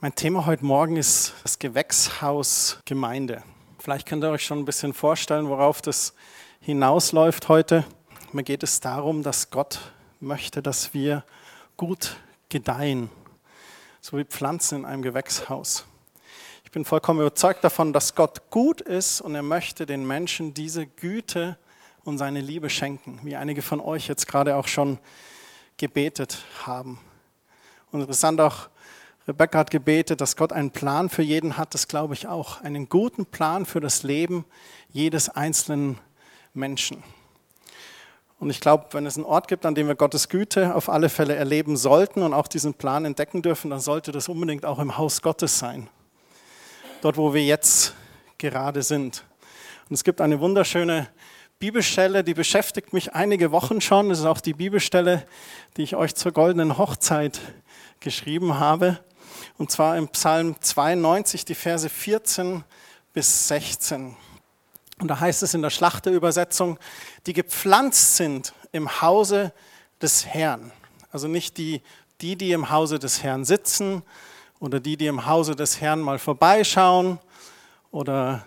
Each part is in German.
Mein Thema heute Morgen ist das Gewächshaus Gemeinde. Vielleicht könnt ihr euch schon ein bisschen vorstellen, worauf das hinausläuft heute. Mir geht es darum, dass Gott möchte, dass wir gut gedeihen, so wie Pflanzen in einem Gewächshaus. Ich bin vollkommen überzeugt davon, dass Gott gut ist und er möchte den Menschen diese Güte und seine Liebe schenken, wie einige von euch jetzt gerade auch schon gebetet haben. Und interessant auch, Rebecca hat gebetet, dass Gott einen Plan für jeden hat, das glaube ich auch. Einen guten Plan für das Leben jedes einzelnen Menschen. Und ich glaube, wenn es einen Ort gibt, an dem wir Gottes Güte auf alle Fälle erleben sollten und auch diesen Plan entdecken dürfen, dann sollte das unbedingt auch im Haus Gottes sein. Dort, wo wir jetzt gerade sind. Und es gibt eine wunderschöne Bibelstelle, die beschäftigt mich einige Wochen schon. Das ist auch die Bibelstelle, die ich euch zur goldenen Hochzeit geschrieben habe und zwar im Psalm 92, die Verse 14 bis 16. Und da heißt es in der Schlachterübersetzung, die gepflanzt sind im Hause des Herrn. Also nicht die, die, die im Hause des Herrn sitzen oder die, die im Hause des Herrn mal vorbeischauen oder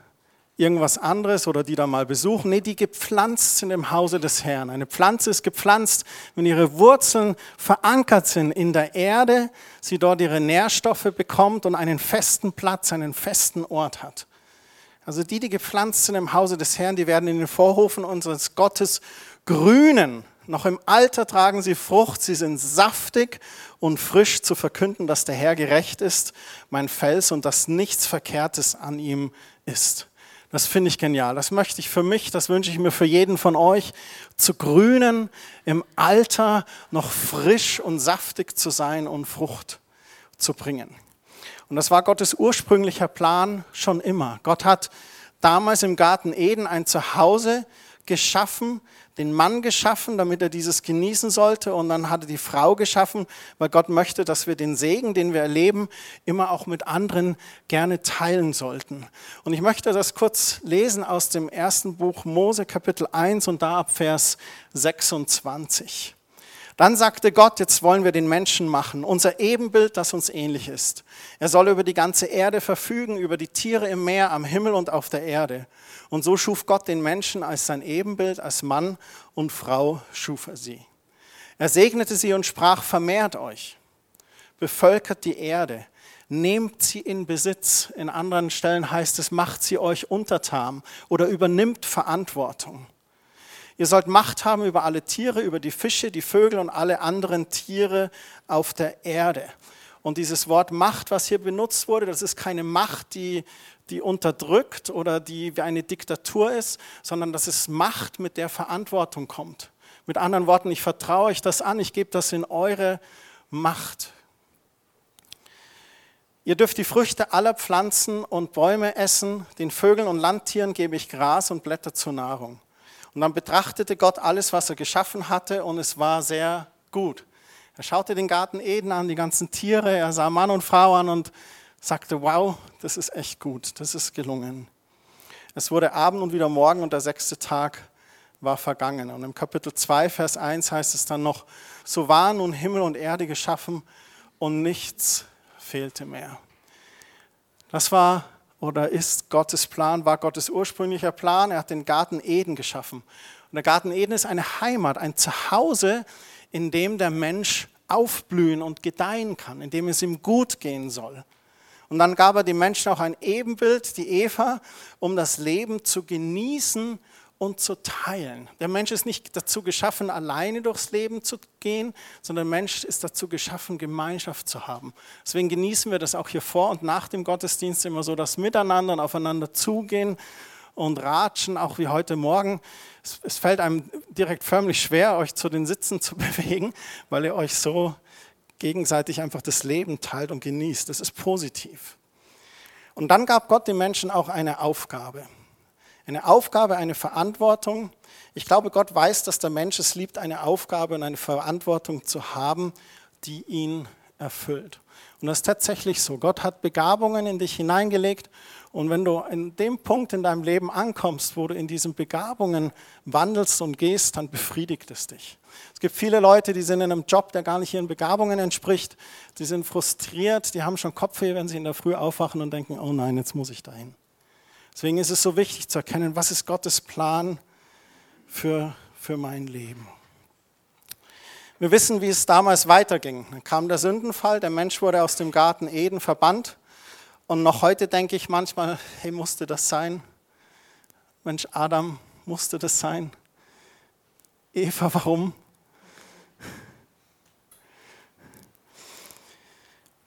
irgendwas anderes oder die da mal besuchen. Nee, die gepflanzt sind im Hause des Herrn. Eine Pflanze ist gepflanzt, wenn ihre Wurzeln verankert sind in der Erde, sie dort ihre Nährstoffe bekommt und einen festen Platz, einen festen Ort hat. Also die, die gepflanzt sind im Hause des Herrn, die werden in den Vorhofen unseres Gottes grünen. Noch im Alter tragen sie Frucht, sie sind saftig und frisch zu verkünden, dass der Herr gerecht ist, mein Fels und dass nichts Verkehrtes an ihm ist. Das finde ich genial. Das möchte ich für mich, das wünsche ich mir für jeden von euch, zu grünen, im Alter noch frisch und saftig zu sein und Frucht zu bringen. Und das war Gottes ursprünglicher Plan schon immer. Gott hat damals im Garten Eden ein Zuhause geschaffen, den Mann geschaffen, damit er dieses genießen sollte. Und dann hat er die Frau geschaffen, weil Gott möchte, dass wir den Segen, den wir erleben, immer auch mit anderen gerne teilen sollten. Und ich möchte das kurz lesen aus dem ersten Buch Mose, Kapitel 1 und da ab Vers 26. Dann sagte Gott, jetzt wollen wir den Menschen machen, unser Ebenbild, das uns ähnlich ist. Er soll über die ganze Erde verfügen, über die Tiere im Meer, am Himmel und auf der Erde. Und so schuf Gott den Menschen als sein Ebenbild, als Mann und Frau schuf er sie. Er segnete sie und sprach, vermehrt euch, bevölkert die Erde, nehmt sie in Besitz. In anderen Stellen heißt es, macht sie euch untertan oder übernimmt Verantwortung. Ihr sollt Macht haben über alle Tiere, über die Fische, die Vögel und alle anderen Tiere auf der Erde. Und dieses Wort Macht, was hier benutzt wurde, das ist keine Macht, die, die unterdrückt oder die wie eine Diktatur ist, sondern das ist Macht, mit der Verantwortung kommt. Mit anderen Worten, ich vertraue euch das an, ich gebe das in eure Macht. Ihr dürft die Früchte aller Pflanzen und Bäume essen, den Vögeln und Landtieren gebe ich Gras und Blätter zur Nahrung. Und dann betrachtete Gott alles, was er geschaffen hatte, und es war sehr gut. Er schaute den Garten Eden an, die ganzen Tiere, er sah Mann und Frau an und sagte, wow, das ist echt gut, das ist gelungen. Es wurde Abend und wieder Morgen und der sechste Tag war vergangen. Und im Kapitel 2, Vers 1 heißt es dann noch, so waren nun Himmel und Erde geschaffen und nichts fehlte mehr. Das war oder ist Gottes Plan, war Gottes ursprünglicher Plan. Er hat den Garten Eden geschaffen. Und der Garten Eden ist eine Heimat, ein Zuhause, in dem der Mensch aufblühen und gedeihen kann, in dem es ihm gut gehen soll. Und dann gab er den Menschen auch ein Ebenbild, die Eva, um das Leben zu genießen und zu teilen. Der Mensch ist nicht dazu geschaffen, alleine durchs Leben zu gehen, sondern der Mensch ist dazu geschaffen, Gemeinschaft zu haben. Deswegen genießen wir das auch hier vor und nach dem Gottesdienst immer so, das Miteinander und aufeinander zugehen und ratschen, auch wie heute Morgen. Es, es fällt einem direkt förmlich schwer, euch zu den Sitzen zu bewegen, weil ihr euch so gegenseitig einfach das Leben teilt und genießt. Das ist positiv. Und dann gab Gott den Menschen auch eine Aufgabe eine Aufgabe, eine Verantwortung. Ich glaube, Gott weiß, dass der Mensch es liebt, eine Aufgabe und eine Verantwortung zu haben, die ihn erfüllt. Und das ist tatsächlich so. Gott hat Begabungen in dich hineingelegt. Und wenn du in dem Punkt in deinem Leben ankommst, wo du in diesen Begabungen wandelst und gehst, dann befriedigt es dich. Es gibt viele Leute, die sind in einem Job, der gar nicht ihren Begabungen entspricht. Die sind frustriert, die haben schon Kopfweh, wenn sie in der Früh aufwachen und denken, oh nein, jetzt muss ich dahin. Deswegen ist es so wichtig zu erkennen, was ist Gottes Plan für, für mein Leben. Wir wissen, wie es damals weiterging. Dann kam der Sündenfall, der Mensch wurde aus dem Garten Eden verbannt. Und noch heute denke ich manchmal, hey, musste das sein? Mensch, Adam, musste das sein? Eva, warum?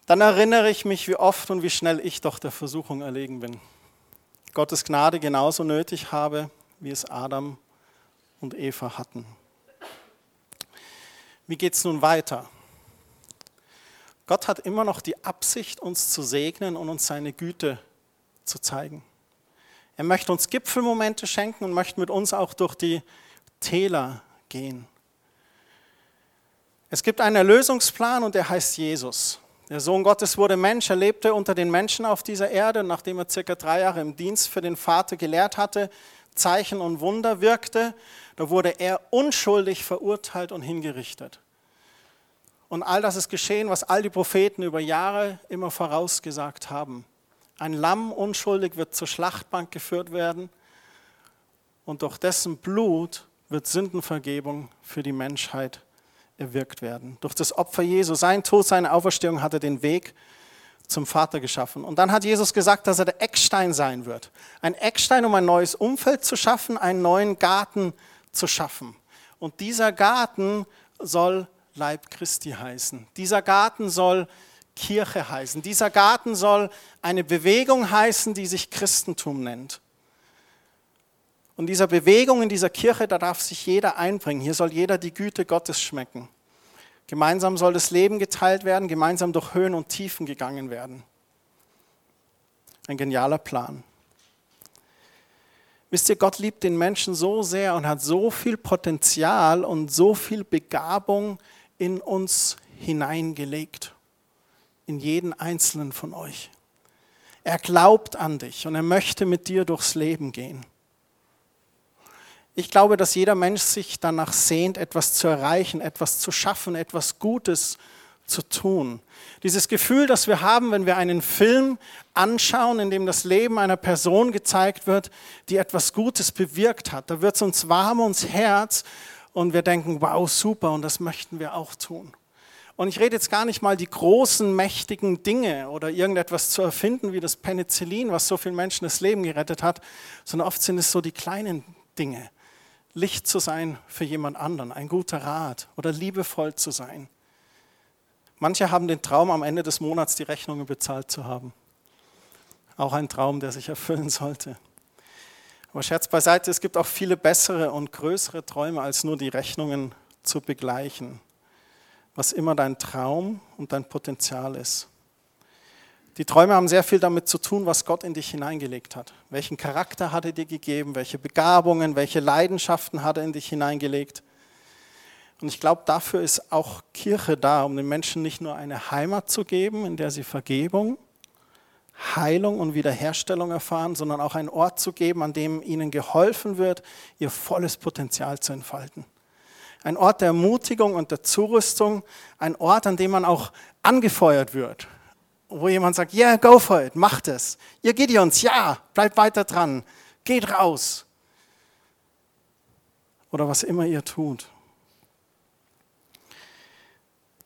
Dann erinnere ich mich, wie oft und wie schnell ich doch der Versuchung erlegen bin. Gottes Gnade genauso nötig habe, wie es Adam und Eva hatten. Wie geht es nun weiter? Gott hat immer noch die Absicht, uns zu segnen und uns seine Güte zu zeigen. Er möchte uns Gipfelmomente schenken und möchte mit uns auch durch die Täler gehen. Es gibt einen Erlösungsplan und der heißt Jesus. Der Sohn Gottes wurde Mensch, er lebte unter den Menschen auf dieser Erde, nachdem er circa drei Jahre im Dienst für den Vater gelehrt hatte, Zeichen und Wunder wirkte, da wurde er unschuldig verurteilt und hingerichtet. Und all das ist geschehen, was all die Propheten über Jahre immer vorausgesagt haben. Ein Lamm unschuldig wird zur Schlachtbank geführt werden und durch dessen Blut wird Sündenvergebung für die Menschheit erwirkt werden. Durch das Opfer Jesu, sein Tod, seine Auferstehung hat er den Weg zum Vater geschaffen. Und dann hat Jesus gesagt, dass er der Eckstein sein wird. Ein Eckstein, um ein neues Umfeld zu schaffen, einen neuen Garten zu schaffen. Und dieser Garten soll Leib Christi heißen. Dieser Garten soll Kirche heißen. Dieser Garten soll eine Bewegung heißen, die sich Christentum nennt. Und dieser Bewegung in dieser Kirche, da darf sich jeder einbringen. Hier soll jeder die Güte Gottes schmecken. Gemeinsam soll das Leben geteilt werden, gemeinsam durch Höhen und Tiefen gegangen werden. Ein genialer Plan. Wisst ihr, Gott liebt den Menschen so sehr und hat so viel Potenzial und so viel Begabung in uns hineingelegt. In jeden einzelnen von euch. Er glaubt an dich und er möchte mit dir durchs Leben gehen. Ich glaube, dass jeder Mensch sich danach sehnt, etwas zu erreichen, etwas zu schaffen, etwas Gutes zu tun. Dieses Gefühl, das wir haben, wenn wir einen Film anschauen, in dem das Leben einer Person gezeigt wird, die etwas Gutes bewirkt hat, da wird es uns warm ums Herz und wir denken, wow, super, und das möchten wir auch tun. Und ich rede jetzt gar nicht mal die großen, mächtigen Dinge oder irgendetwas zu erfinden wie das Penicillin, was so vielen Menschen das Leben gerettet hat, sondern oft sind es so die kleinen Dinge. Licht zu sein für jemand anderen, ein guter Rat oder liebevoll zu sein. Manche haben den Traum, am Ende des Monats die Rechnungen bezahlt zu haben. Auch ein Traum, der sich erfüllen sollte. Aber Scherz beiseite, es gibt auch viele bessere und größere Träume, als nur die Rechnungen zu begleichen. Was immer dein Traum und dein Potenzial ist. Die Träume haben sehr viel damit zu tun, was Gott in dich hineingelegt hat. Welchen Charakter hat er dir gegeben? Welche Begabungen, welche Leidenschaften hat er in dich hineingelegt? Und ich glaube, dafür ist auch Kirche da, um den Menschen nicht nur eine Heimat zu geben, in der sie Vergebung, Heilung und Wiederherstellung erfahren, sondern auch einen Ort zu geben, an dem ihnen geholfen wird, ihr volles Potenzial zu entfalten. Ein Ort der Ermutigung und der Zurüstung, ein Ort, an dem man auch angefeuert wird, wo jemand sagt, yeah, go for it, macht es. Ihr Gideons, ja, bleibt weiter dran, geht raus. Oder was immer ihr tut.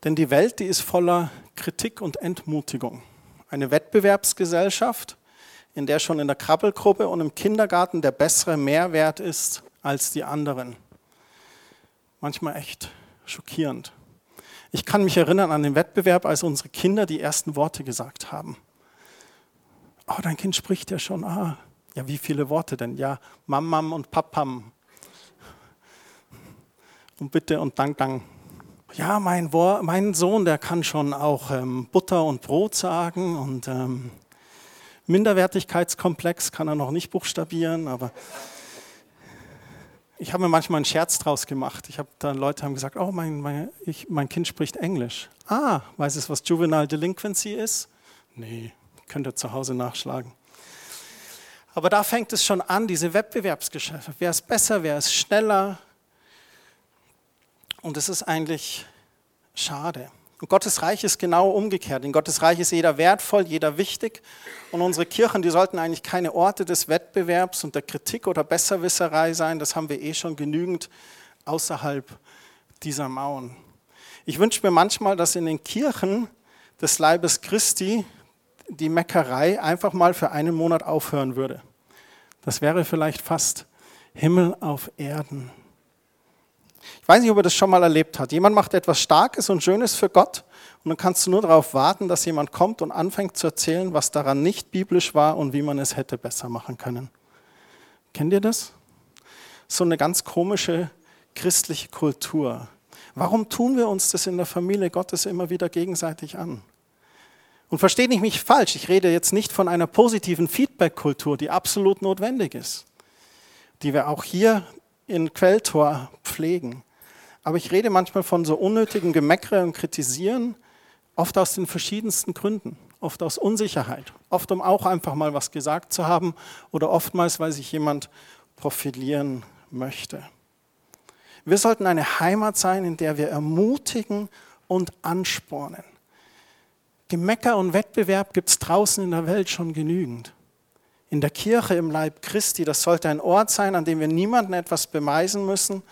Denn die Welt, die ist voller Kritik und Entmutigung eine Wettbewerbsgesellschaft, in der schon in der Krabbelgruppe und im Kindergarten der bessere Mehrwert ist als die anderen. Manchmal echt schockierend. Ich kann mich erinnern an den Wettbewerb, als unsere Kinder die ersten Worte gesagt haben. Oh, dein Kind spricht ja schon. Ah, ja, wie viele Worte denn? Ja, Mamam und Papam. Und bitte und Dank, Dank ja, mein, mein, Sohn, der kann schon auch ähm, Butter und Brot sagen und ähm, Minderwertigkeitskomplex kann er noch nicht buchstabieren, aber Ich habe mir manchmal einen Scherz draus gemacht. Ich habe dann Leute haben gesagt, oh, mein, mein, ich, mein Kind spricht Englisch. Ah, weiß es, was Juvenile Delinquency ist? Nee, könnt ihr zu Hause nachschlagen. Aber da fängt es schon an, diese Wettbewerbsgeschäfte. Wer ist besser, wer ist schneller? Und es ist eigentlich schade. Und Gottes Reich ist genau umgekehrt. In Gottes Reich ist jeder wertvoll, jeder wichtig. Und unsere Kirchen, die sollten eigentlich keine Orte des Wettbewerbs und der Kritik oder Besserwisserei sein. Das haben wir eh schon genügend außerhalb dieser Mauern. Ich wünsche mir manchmal, dass in den Kirchen des Leibes Christi die Meckerei einfach mal für einen Monat aufhören würde. Das wäre vielleicht fast Himmel auf Erden. Ich weiß nicht, ob er das schon mal erlebt hat. Jemand macht etwas Starkes und Schönes für Gott und dann kannst du nur darauf warten, dass jemand kommt und anfängt zu erzählen, was daran nicht biblisch war und wie man es hätte besser machen können. Kennt ihr das? So eine ganz komische christliche Kultur. Warum tun wir uns das in der Familie Gottes immer wieder gegenseitig an? Und versteht nicht mich falsch, ich rede jetzt nicht von einer positiven Feedback-Kultur, die absolut notwendig ist, die wir auch hier in Quelltor pflegen. Aber ich rede manchmal von so unnötigen Gemeckere und Kritisieren, oft aus den verschiedensten Gründen, oft aus Unsicherheit, oft um auch einfach mal was gesagt zu haben oder oftmals, weil sich jemand profilieren möchte. Wir sollten eine Heimat sein, in der wir ermutigen und anspornen. Gemecker und Wettbewerb gibt es draußen in der Welt schon genügend in der Kirche im Leib Christi, das sollte ein Ort sein, an dem wir niemandem etwas beweisen müssen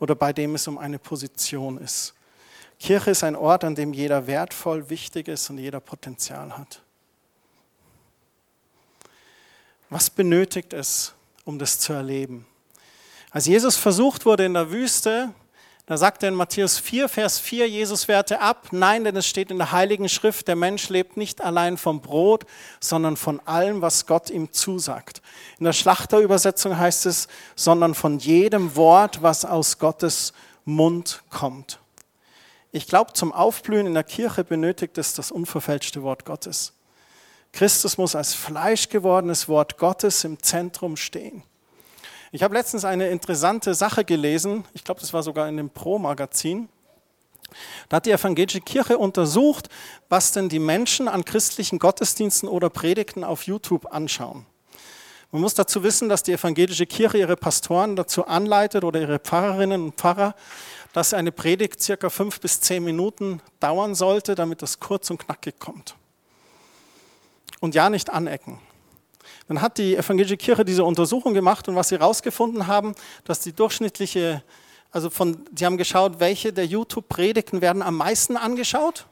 oder bei dem es um eine Position ist. Kirche ist ein Ort, an dem jeder wertvoll, wichtig ist und jeder Potenzial hat. Was benötigt es, um das zu erleben? Als Jesus versucht wurde in der Wüste, da sagt er in Matthäus 4, Vers 4, Jesus wehrte ab. Nein, denn es steht in der Heiligen Schrift, der Mensch lebt nicht allein vom Brot, sondern von allem, was Gott ihm zusagt. In der Schlachterübersetzung heißt es, sondern von jedem Wort, was aus Gottes Mund kommt. Ich glaube, zum Aufblühen in der Kirche benötigt es das unverfälschte Wort Gottes. Christus muss als Fleisch gewordenes Wort Gottes im Zentrum stehen. Ich habe letztens eine interessante Sache gelesen, ich glaube, das war sogar in dem Pro-Magazin. Da hat die evangelische Kirche untersucht, was denn die Menschen an christlichen Gottesdiensten oder Predigten auf YouTube anschauen. Man muss dazu wissen, dass die evangelische Kirche ihre Pastoren dazu anleitet oder ihre Pfarrerinnen und Pfarrer, dass eine Predigt circa fünf bis zehn Minuten dauern sollte, damit das kurz und knackig kommt. Und ja, nicht anecken. Dann hat die evangelische Kirche diese Untersuchung gemacht und was sie herausgefunden haben, dass die durchschnittliche, also von, sie haben geschaut, welche der YouTube-Predigten werden am meisten angeschaut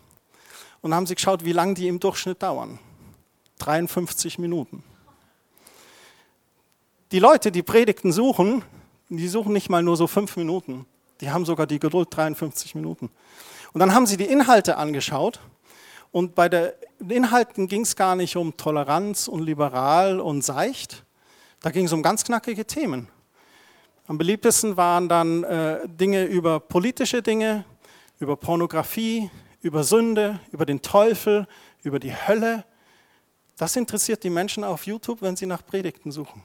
und haben sie geschaut, wie lange die im Durchschnitt dauern. 53 Minuten. Die Leute, die Predigten suchen, die suchen nicht mal nur so fünf Minuten. Die haben sogar die Geduld 53 Minuten. Und dann haben sie die Inhalte angeschaut und bei den Inhalten ging es gar nicht um Toleranz und liberal und seicht. Da ging es um ganz knackige Themen. Am beliebtesten waren dann äh, Dinge über politische Dinge, über Pornografie, über Sünde, über den Teufel, über die Hölle. Das interessiert die Menschen auf YouTube, wenn sie nach Predigten suchen.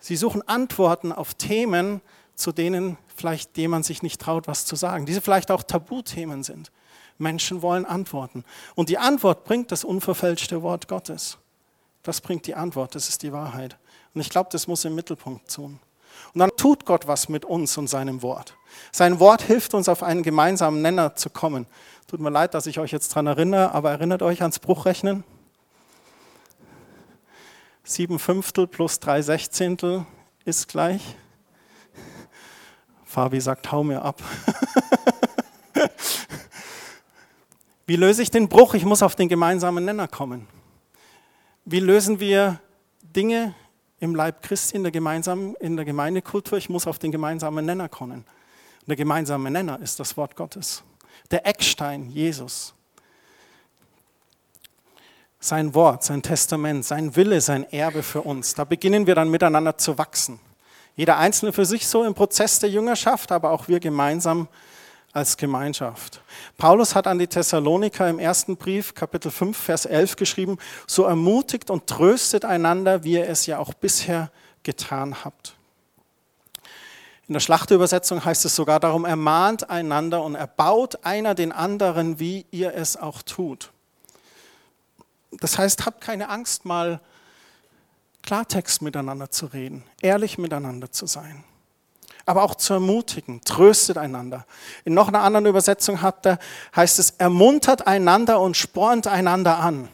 Sie suchen Antworten auf Themen, zu denen vielleicht jemand sich nicht traut, was zu sagen, diese vielleicht auch Tabuthemen sind. Menschen wollen Antworten. Und die Antwort bringt das unverfälschte Wort Gottes. Das bringt die Antwort, das ist die Wahrheit. Und ich glaube, das muss im Mittelpunkt tun. Und dann tut Gott was mit uns und seinem Wort. Sein Wort hilft uns, auf einen gemeinsamen Nenner zu kommen. Tut mir leid, dass ich euch jetzt daran erinnere, aber erinnert euch ans Bruchrechnen? Sieben Fünftel plus drei Sechzehntel ist gleich Fabi sagt, hau mir ab. Wie löse ich den Bruch? Ich muss auf den gemeinsamen Nenner kommen. Wie lösen wir Dinge im Leib Christi in der, gemeinsamen, in der Gemeindekultur? Ich muss auf den gemeinsamen Nenner kommen. Der gemeinsame Nenner ist das Wort Gottes. Der Eckstein, Jesus. Sein Wort, sein Testament, sein Wille, sein Erbe für uns. Da beginnen wir dann miteinander zu wachsen. Jeder Einzelne für sich so im Prozess der Jüngerschaft, aber auch wir gemeinsam als Gemeinschaft. Paulus hat an die Thessaloniker im ersten Brief, Kapitel 5, Vers 11 geschrieben, so ermutigt und tröstet einander, wie ihr es ja auch bisher getan habt. In der Schlachterübersetzung heißt es sogar, darum ermahnt einander und erbaut einer den anderen, wie ihr es auch tut. Das heißt, habt keine Angst, mal Klartext miteinander zu reden, ehrlich miteinander zu sein, aber auch zu ermutigen, tröstet einander. In noch einer anderen Übersetzung hat er, heißt es, ermuntert einander und spornt einander an.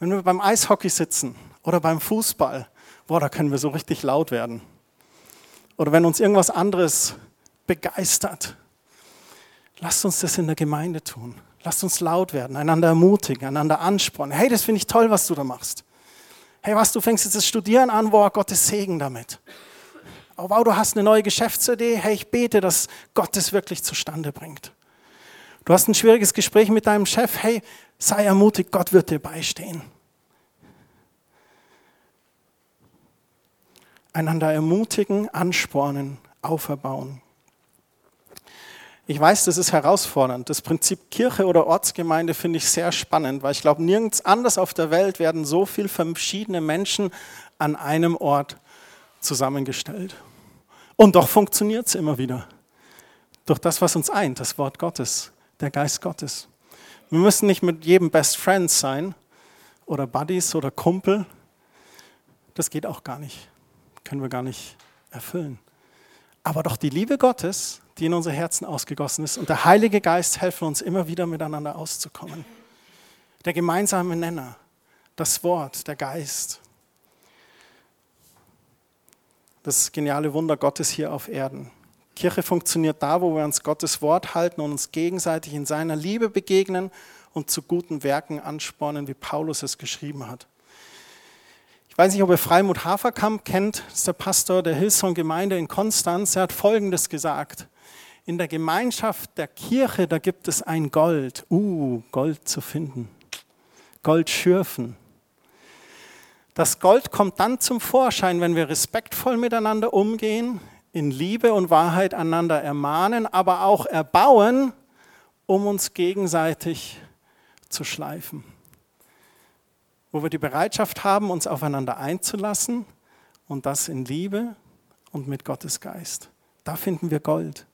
Wenn wir beim Eishockey sitzen oder beim Fußball, boah, da können wir so richtig laut werden. Oder wenn uns irgendwas anderes begeistert, lasst uns das in der Gemeinde tun. Lasst uns laut werden, einander ermutigen, einander anspornen. Hey, das finde ich toll, was du da machst. Hey, was, du fängst jetzt das Studieren an, boah, Gottes Segen damit. Oh, wow, du hast eine neue Geschäftsidee. Hey, ich bete, dass Gott es wirklich zustande bringt. Du hast ein schwieriges Gespräch mit deinem Chef. Hey, sei ermutigt, Gott wird dir beistehen. einander ermutigen, anspornen, auferbauen. Ich weiß, das ist herausfordernd. Das Prinzip Kirche oder Ortsgemeinde finde ich sehr spannend, weil ich glaube, nirgends anders auf der Welt werden so viele verschiedene Menschen an einem Ort zusammengestellt. Und doch funktioniert es immer wieder. Durch das, was uns eint, das Wort Gottes, der Geist Gottes. Wir müssen nicht mit jedem Best Friend sein oder Buddies oder Kumpel. Das geht auch gar nicht können wir gar nicht erfüllen. Aber doch die Liebe Gottes, die in unsere Herzen ausgegossen ist und der Heilige Geist helfen uns immer wieder miteinander auszukommen. Der gemeinsame Nenner, das Wort, der Geist. Das geniale Wunder Gottes hier auf Erden. Kirche funktioniert da, wo wir uns Gottes Wort halten und uns gegenseitig in seiner Liebe begegnen und zu guten Werken anspornen, wie Paulus es geschrieben hat. Ich weiß nicht, ob ihr Freimut Haferkamp kennt, das ist der Pastor der Hillsong Gemeinde in Konstanz. Er hat Folgendes gesagt. In der Gemeinschaft der Kirche, da gibt es ein Gold. Uh, Gold zu finden. Gold schürfen. Das Gold kommt dann zum Vorschein, wenn wir respektvoll miteinander umgehen, in Liebe und Wahrheit einander ermahnen, aber auch erbauen, um uns gegenseitig zu schleifen wo wir die Bereitschaft haben, uns aufeinander einzulassen und das in Liebe und mit Gottes Geist. Da finden wir Gold.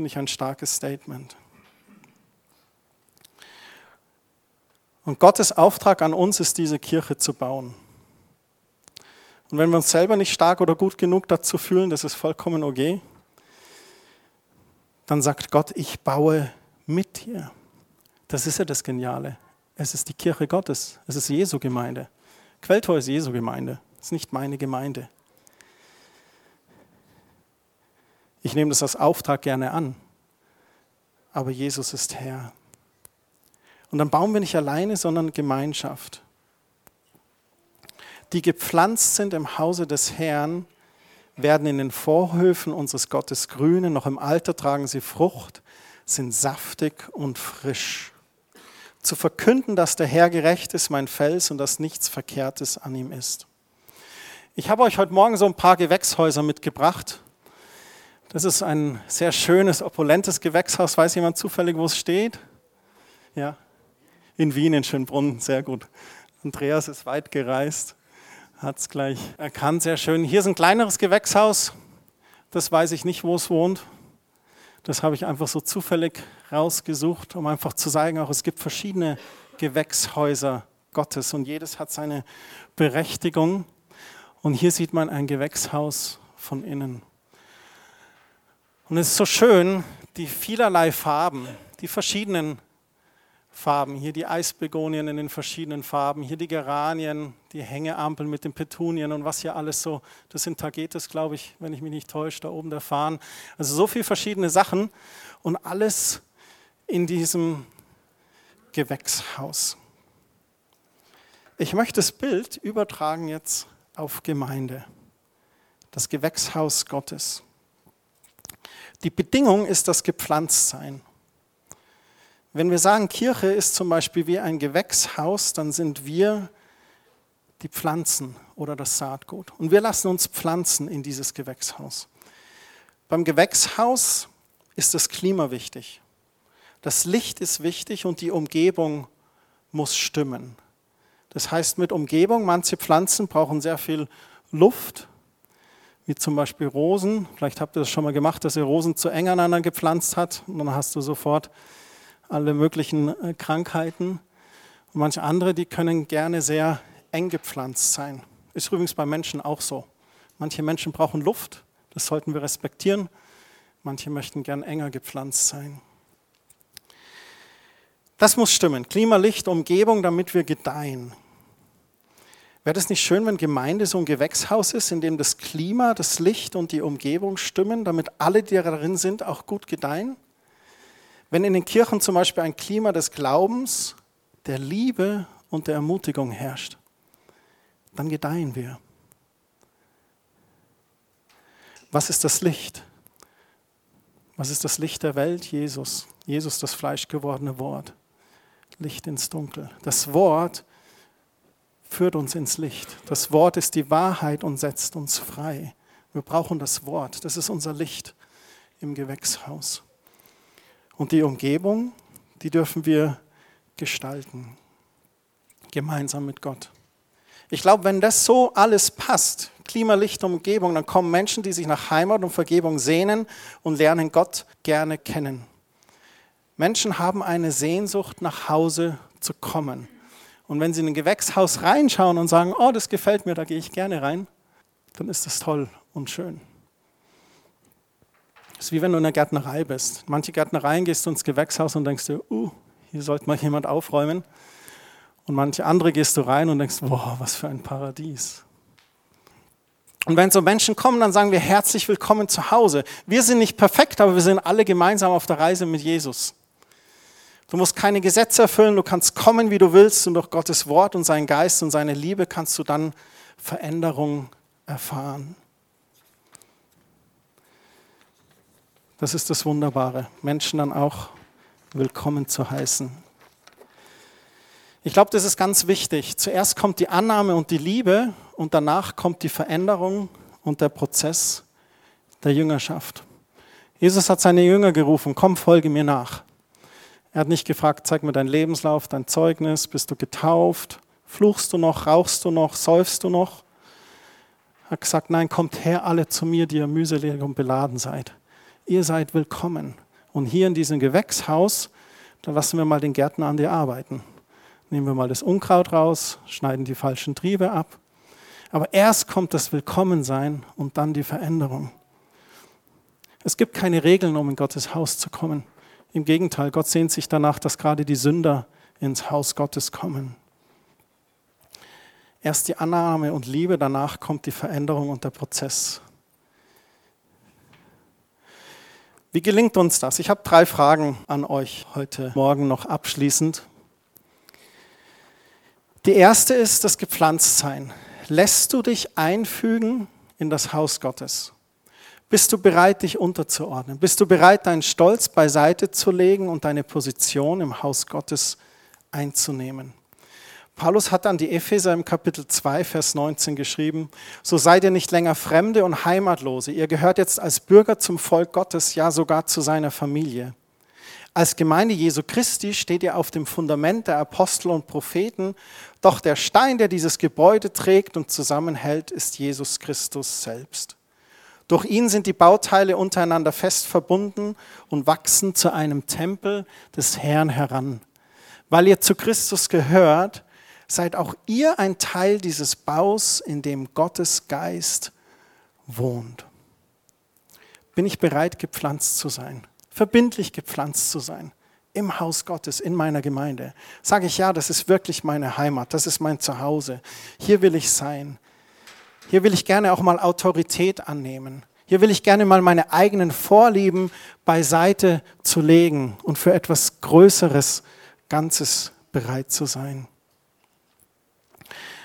Finde ich ein starkes Statement. Und Gottes Auftrag an uns ist, diese Kirche zu bauen. Und wenn wir uns selber nicht stark oder gut genug dazu fühlen, das ist vollkommen okay, dann sagt Gott, ich baue mit dir. Das ist ja das Geniale. Es ist die Kirche Gottes. Es ist Jesu Gemeinde. Quelltor ist Jesu Gemeinde. Es ist nicht meine Gemeinde. Ich nehme das als Auftrag gerne an. Aber Jesus ist Herr. Und dann bauen wir nicht alleine, sondern Gemeinschaft. Die gepflanzt sind im Hause des Herrn, werden in den Vorhöfen unseres Gottes grünen, noch im Alter tragen sie Frucht, sind saftig und frisch zu verkünden, dass der Herr gerecht ist, mein Fels, und dass nichts Verkehrtes an ihm ist. Ich habe euch heute Morgen so ein paar Gewächshäuser mitgebracht. Das ist ein sehr schönes, opulentes Gewächshaus. Weiß jemand zufällig, wo es steht? Ja, in Wien, in Schönbrunn, sehr gut. Andreas ist weit gereist, hat es gleich erkannt, sehr schön. Hier ist ein kleineres Gewächshaus, das weiß ich nicht, wo es wohnt. Das habe ich einfach so zufällig rausgesucht, um einfach zu zeigen, auch es gibt verschiedene Gewächshäuser Gottes und jedes hat seine Berechtigung. Und hier sieht man ein Gewächshaus von innen. Und es ist so schön, die vielerlei Farben, die verschiedenen Farben. Hier die Eisbegonien in den verschiedenen Farben, hier die Geranien, die Hängeampel mit den Petunien und was hier alles so, das sind Tagetes, glaube ich, wenn ich mich nicht täusche, da oben der Fahnen. Also so viele verschiedene Sachen und alles in diesem Gewächshaus. Ich möchte das Bild übertragen jetzt auf Gemeinde, das Gewächshaus Gottes. Die Bedingung ist das Gepflanztsein. Wenn wir sagen, Kirche ist zum Beispiel wie ein Gewächshaus, dann sind wir die Pflanzen oder das Saatgut. Und wir lassen uns pflanzen in dieses Gewächshaus. Beim Gewächshaus ist das Klima wichtig. Das Licht ist wichtig und die Umgebung muss stimmen. Das heißt mit Umgebung, manche Pflanzen brauchen sehr viel Luft, wie zum Beispiel Rosen. Vielleicht habt ihr das schon mal gemacht, dass ihr Rosen zu eng aneinander gepflanzt habt und dann hast du sofort alle möglichen äh, Krankheiten. Und manche andere, die können gerne sehr eng gepflanzt sein. Ist übrigens bei Menschen auch so. Manche Menschen brauchen Luft, das sollten wir respektieren. Manche möchten gern enger gepflanzt sein. Das muss stimmen. Klima, Licht, Umgebung, damit wir gedeihen. Wäre das nicht schön, wenn Gemeinde so ein Gewächshaus ist, in dem das Klima, das Licht und die Umgebung stimmen, damit alle, die darin sind, auch gut gedeihen? Wenn in den Kirchen zum Beispiel ein Klima des Glaubens, der Liebe und der Ermutigung herrscht, dann gedeihen wir. Was ist das Licht? Was ist das Licht der Welt? Jesus. Jesus, das fleischgewordene Wort. Licht ins Dunkel. Das Wort führt uns ins Licht. Das Wort ist die Wahrheit und setzt uns frei. Wir brauchen das Wort. Das ist unser Licht im Gewächshaus. Und die Umgebung, die dürfen wir gestalten. Gemeinsam mit Gott. Ich glaube, wenn das so alles passt, Klima, Licht, Umgebung, dann kommen Menschen, die sich nach Heimat und Vergebung sehnen und lernen Gott gerne kennen. Menschen haben eine Sehnsucht, nach Hause zu kommen. Und wenn sie in ein Gewächshaus reinschauen und sagen, oh, das gefällt mir, da gehe ich gerne rein, dann ist das toll und schön. Es ist wie wenn du in der Gärtnerei bist. Manche Gärtnereien gehst du ins Gewächshaus und denkst dir, uh, hier sollte mal jemand aufräumen. Und manche andere gehst du rein und denkst, boah, was für ein Paradies. Und wenn so Menschen kommen, dann sagen wir herzlich willkommen zu Hause. Wir sind nicht perfekt, aber wir sind alle gemeinsam auf der Reise mit Jesus. Du musst keine Gesetze erfüllen, du kannst kommen, wie du willst und durch Gottes Wort und seinen Geist und seine Liebe kannst du dann Veränderung erfahren. Das ist das Wunderbare, Menschen dann auch willkommen zu heißen. Ich glaube, das ist ganz wichtig. Zuerst kommt die Annahme und die Liebe und danach kommt die Veränderung und der Prozess der Jüngerschaft. Jesus hat seine Jünger gerufen, komm, folge mir nach. Er hat nicht gefragt, zeig mir deinen Lebenslauf, dein Zeugnis, bist du getauft, fluchst du noch, rauchst du noch, säufst du noch? Er hat gesagt, nein, kommt her alle zu mir, die ihr mühselig und beladen seid. Ihr seid willkommen. Und hier in diesem Gewächshaus, da lassen wir mal den Gärtner an dir arbeiten. Nehmen wir mal das Unkraut raus, schneiden die falschen Triebe ab. Aber erst kommt das Willkommensein und dann die Veränderung. Es gibt keine Regeln, um in Gottes Haus zu kommen. Im Gegenteil, Gott sehnt sich danach, dass gerade die Sünder ins Haus Gottes kommen. Erst die Annahme und Liebe, danach kommt die Veränderung und der Prozess. Wie gelingt uns das? Ich habe drei Fragen an euch heute Morgen noch abschließend. Die erste ist das Gepflanztsein. Lässt du dich einfügen in das Haus Gottes? Bist du bereit, dich unterzuordnen? Bist du bereit, deinen Stolz beiseite zu legen und deine Position im Haus Gottes einzunehmen? Paulus hat an die Epheser im Kapitel 2, Vers 19 geschrieben, so seid ihr nicht länger Fremde und Heimatlose, ihr gehört jetzt als Bürger zum Volk Gottes, ja sogar zu seiner Familie. Als Gemeinde Jesu Christi steht ihr auf dem Fundament der Apostel und Propheten, doch der Stein, der dieses Gebäude trägt und zusammenhält, ist Jesus Christus selbst. Durch ihn sind die Bauteile untereinander fest verbunden und wachsen zu einem Tempel des Herrn heran. Weil ihr zu Christus gehört, seid auch ihr ein Teil dieses Baus, in dem Gottes Geist wohnt. Bin ich bereit, gepflanzt zu sein, verbindlich gepflanzt zu sein? Im Haus Gottes, in meiner Gemeinde. Sage ich ja, das ist wirklich meine Heimat, das ist mein Zuhause. Hier will ich sein. Hier will ich gerne auch mal Autorität annehmen. Hier will ich gerne mal meine eigenen Vorlieben beiseite zu legen und für etwas Größeres, Ganzes bereit zu sein.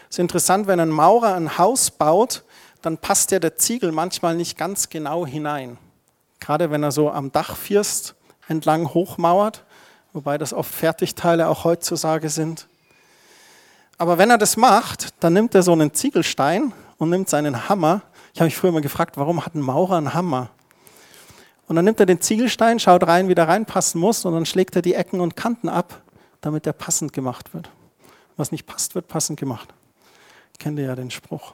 Es ist interessant, wenn ein Maurer ein Haus baut, dann passt ja der Ziegel manchmal nicht ganz genau hinein. Gerade wenn er so am Dachfirst entlang hochmauert, wobei das oft Fertigteile auch heutzutage sind. Aber wenn er das macht, dann nimmt er so einen Ziegelstein und nimmt seinen Hammer. Ich habe mich früher mal gefragt, warum hat ein Maurer einen Hammer? Und dann nimmt er den Ziegelstein, schaut rein, wie der reinpassen muss, und dann schlägt er die Ecken und Kanten ab, damit er passend gemacht wird. Was nicht passt, wird passend gemacht. Kennt ihr ja den Spruch.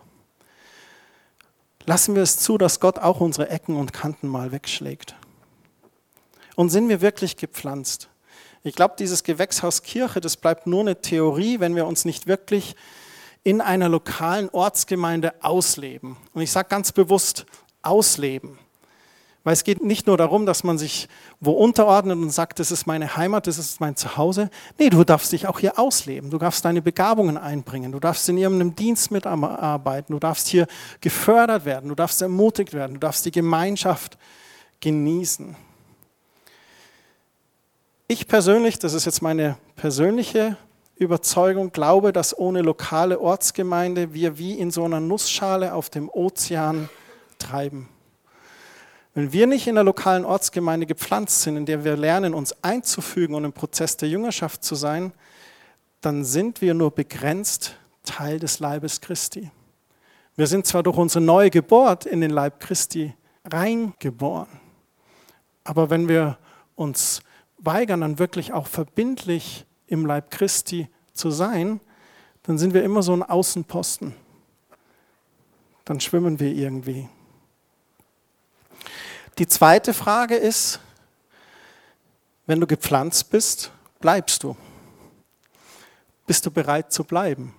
Lassen wir es zu, dass Gott auch unsere Ecken und Kanten mal wegschlägt. Und sind wir wirklich gepflanzt? Ich glaube, dieses Gewächshaus Kirche, das bleibt nur eine Theorie, wenn wir uns nicht wirklich in einer lokalen Ortsgemeinde ausleben. Und ich sage ganz bewusst ausleben. Weil es geht nicht nur darum, dass man sich wo unterordnet und sagt, das ist meine Heimat, das ist mein Zuhause. Nee, du darfst dich auch hier ausleben. Du darfst deine Begabungen einbringen. Du darfst in irgendeinem Dienst mitarbeiten. Du darfst hier gefördert werden. Du darfst ermutigt werden. Du darfst die Gemeinschaft genießen. Ich persönlich, das ist jetzt meine persönliche Überzeugung, glaube, dass ohne lokale Ortsgemeinde wir wie in so einer Nussschale auf dem Ozean treiben. Wenn wir nicht in der lokalen Ortsgemeinde gepflanzt sind, in der wir lernen, uns einzufügen und im Prozess der Jüngerschaft zu sein, dann sind wir nur begrenzt Teil des Leibes Christi. Wir sind zwar durch unsere neue Geburt in den Leib Christi reingeboren, aber wenn wir uns weigern, dann wirklich auch verbindlich im Leib Christi zu sein, dann sind wir immer so ein Außenposten. Dann schwimmen wir irgendwie. Die zweite Frage ist, wenn du gepflanzt bist, bleibst du? Bist du bereit zu bleiben?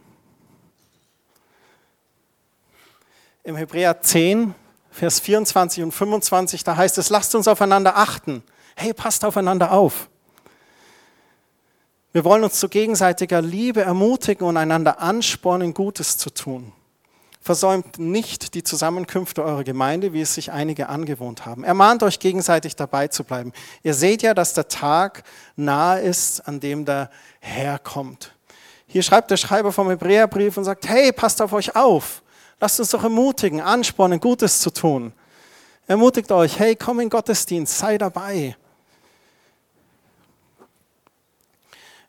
Im Hebräer 10, Vers 24 und 25, da heißt es, lasst uns aufeinander achten. Hey, passt aufeinander auf. Wir wollen uns zu gegenseitiger Liebe ermutigen und einander anspornen, Gutes zu tun. Versäumt nicht die Zusammenkünfte eurer Gemeinde, wie es sich einige angewohnt haben. Ermahnt euch gegenseitig dabei zu bleiben. Ihr seht ja, dass der Tag nahe ist, an dem der Herr kommt. Hier schreibt der Schreiber vom Hebräerbrief und sagt, hey, passt auf euch auf. Lasst uns doch ermutigen, anspornen, Gutes zu tun. Ermutigt euch, hey, komm in Gottesdienst, sei dabei.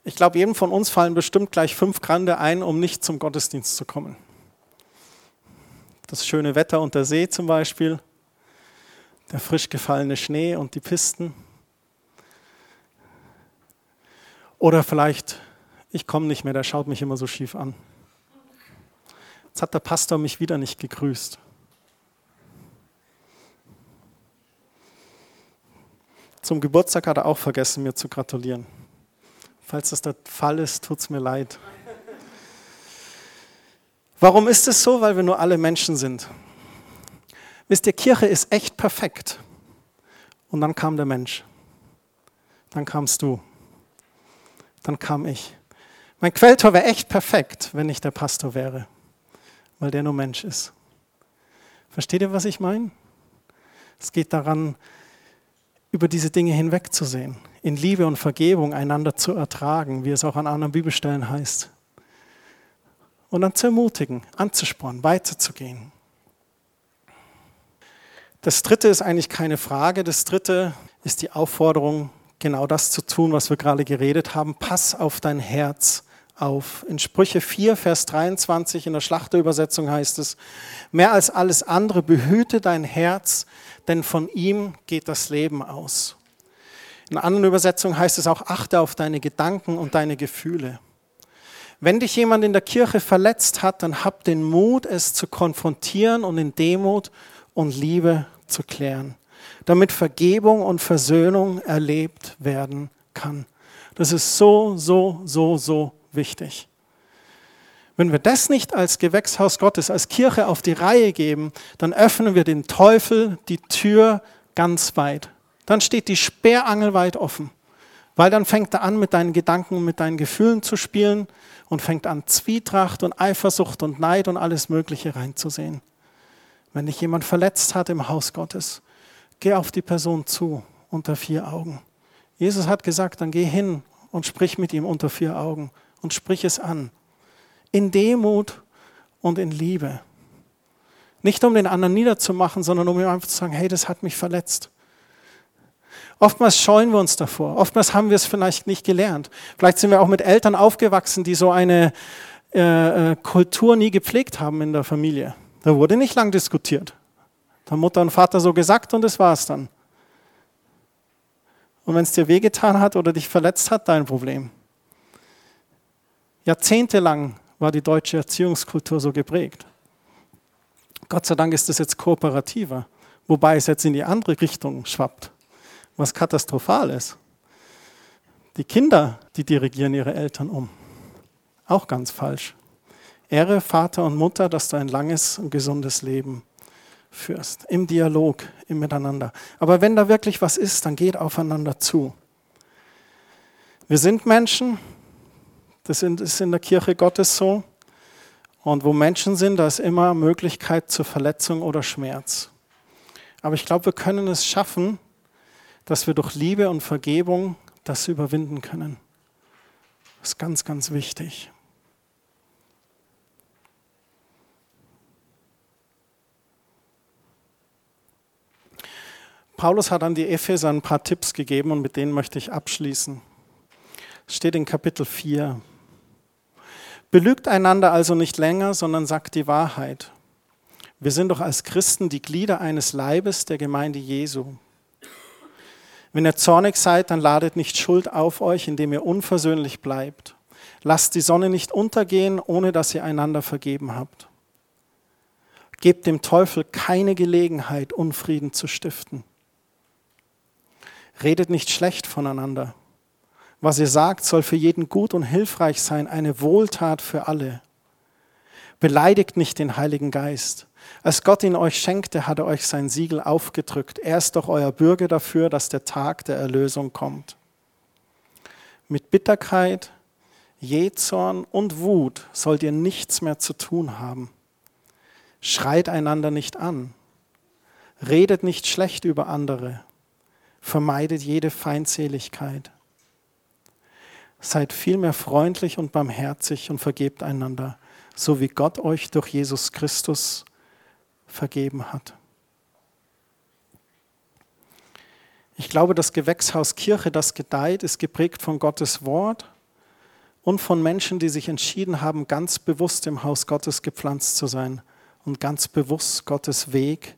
Ich glaube, jedem von uns fallen bestimmt gleich fünf Grande ein, um nicht zum Gottesdienst zu kommen das schöne Wetter und der See zum Beispiel, der frisch gefallene Schnee und die Pisten. Oder vielleicht, ich komme nicht mehr, der schaut mich immer so schief an. Jetzt hat der Pastor mich wieder nicht gegrüßt. Zum Geburtstag hat er auch vergessen, mir zu gratulieren. Falls das der Fall ist, tut es mir leid. Warum ist es so? Weil wir nur alle Menschen sind. Wisst ihr, Kirche ist echt perfekt. Und dann kam der Mensch. Dann kamst du. Dann kam ich. Mein Quelltor wäre echt perfekt, wenn ich der Pastor wäre, weil der nur Mensch ist. Versteht ihr, was ich meine? Es geht daran, über diese Dinge hinwegzusehen, in Liebe und Vergebung einander zu ertragen, wie es auch an anderen Bibelstellen heißt und dann zu ermutigen, anzuspornen, weiterzugehen. Das dritte ist eigentlich keine Frage. Das dritte ist die Aufforderung, genau das zu tun, was wir gerade geredet haben. Pass auf dein Herz auf. In Sprüche 4, Vers 23 in der Schlachterübersetzung heißt es, mehr als alles andere behüte dein Herz, denn von ihm geht das Leben aus. In anderen Übersetzungen heißt es auch, achte auf deine Gedanken und deine Gefühle. Wenn dich jemand in der Kirche verletzt hat, dann hab den Mut, es zu konfrontieren und in Demut und Liebe zu klären, damit Vergebung und Versöhnung erlebt werden kann. Das ist so, so, so, so wichtig. Wenn wir das nicht als Gewächshaus Gottes, als Kirche auf die Reihe geben, dann öffnen wir dem Teufel die Tür ganz weit. Dann steht die Sperrangel weit offen, weil dann fängt er an, mit deinen Gedanken und mit deinen Gefühlen zu spielen und fängt an, Zwietracht und Eifersucht und Neid und alles Mögliche reinzusehen. Wenn dich jemand verletzt hat im Haus Gottes, geh auf die Person zu unter vier Augen. Jesus hat gesagt, dann geh hin und sprich mit ihm unter vier Augen und sprich es an. In Demut und in Liebe. Nicht um den anderen niederzumachen, sondern um ihm einfach zu sagen, hey, das hat mich verletzt. Oftmals scheuen wir uns davor. Oftmals haben wir es vielleicht nicht gelernt. Vielleicht sind wir auch mit Eltern aufgewachsen, die so eine äh, äh, Kultur nie gepflegt haben in der Familie. Da wurde nicht lang diskutiert. Da Mutter und Vater so gesagt und das war es dann. Und wenn es dir wehgetan hat oder dich verletzt hat, dein Problem. Jahrzehntelang war die deutsche Erziehungskultur so geprägt. Gott sei Dank ist es jetzt kooperativer, wobei es jetzt in die andere Richtung schwappt, was katastrophal ist. Die Kinder, die dirigieren ihre Eltern um. Auch ganz falsch. Ehre Vater und Mutter, dass du ein langes und gesundes Leben führst. Im Dialog, im Miteinander. Aber wenn da wirklich was ist, dann geht aufeinander zu. Wir sind Menschen, das ist in der Kirche Gottes so. Und wo Menschen sind, da ist immer Möglichkeit zur Verletzung oder Schmerz. Aber ich glaube, wir können es schaffen, dass wir durch Liebe und Vergebung das überwinden können. Das ist ganz, ganz wichtig. Paulus hat an die Epheser ein paar Tipps gegeben und mit denen möchte ich abschließen. Es steht in Kapitel 4. Belügt einander also nicht länger, sondern sagt die Wahrheit. Wir sind doch als Christen die Glieder eines Leibes der Gemeinde Jesu. Wenn ihr zornig seid, dann ladet nicht Schuld auf euch, indem ihr unversöhnlich bleibt. Lasst die Sonne nicht untergehen, ohne dass ihr einander vergeben habt. Gebt dem Teufel keine Gelegenheit, Unfrieden zu stiften. Redet nicht schlecht voneinander. Was ihr sagt, soll für jeden gut und hilfreich sein, eine Wohltat für alle. Beleidigt nicht den Heiligen Geist. Als Gott ihn euch schenkte, hat er euch sein Siegel aufgedrückt. Er ist doch euer Bürger dafür, dass der Tag der Erlösung kommt. Mit Bitterkeit, Jezorn und Wut sollt ihr nichts mehr zu tun haben. Schreit einander nicht an. Redet nicht schlecht über andere vermeidet jede Feindseligkeit. Seid vielmehr freundlich und barmherzig und vergebt einander, so wie Gott euch durch Jesus Christus vergeben hat. Ich glaube, das Gewächshaus Kirche, das gedeiht, ist geprägt von Gottes Wort und von Menschen, die sich entschieden haben, ganz bewusst im Haus Gottes gepflanzt zu sein und ganz bewusst Gottes Weg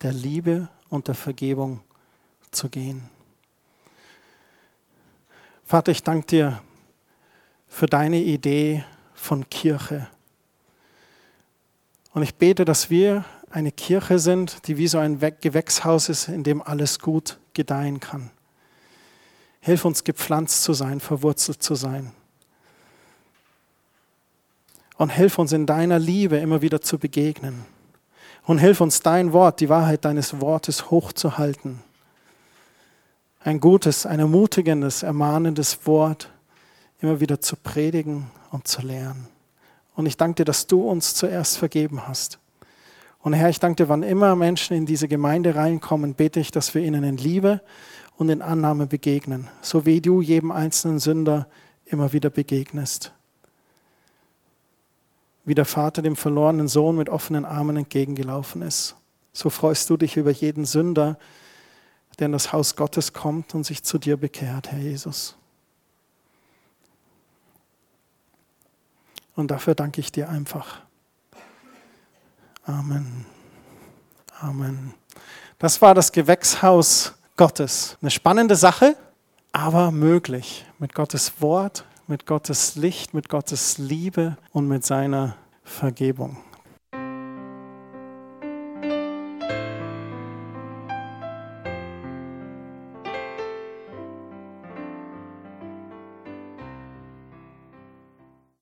der Liebe und der Vergebung zu gehen. Vater, ich danke dir für deine Idee von Kirche. Und ich bete, dass wir eine Kirche sind, die wie so ein Gewächshaus ist, in dem alles gut gedeihen kann. Hilf uns gepflanzt zu sein, verwurzelt zu sein. Und hilf uns in deiner Liebe immer wieder zu begegnen. Und hilf uns dein Wort, die Wahrheit deines Wortes hochzuhalten ein gutes, ein ermutigendes, ermahnendes Wort immer wieder zu predigen und zu lernen. Und ich danke dir, dass du uns zuerst vergeben hast. Und Herr, ich danke dir, wann immer Menschen in diese Gemeinde reinkommen, bete ich, dass wir ihnen in Liebe und in Annahme begegnen, so wie du jedem einzelnen Sünder immer wieder begegnest. Wie der Vater dem verlorenen Sohn mit offenen Armen entgegengelaufen ist. So freust du dich über jeden Sünder, der in das Haus Gottes kommt und sich zu dir bekehrt, Herr Jesus. Und dafür danke ich dir einfach. Amen. Amen. Das war das Gewächshaus Gottes. Eine spannende Sache, aber möglich. Mit Gottes Wort, mit Gottes Licht, mit Gottes Liebe und mit seiner Vergebung.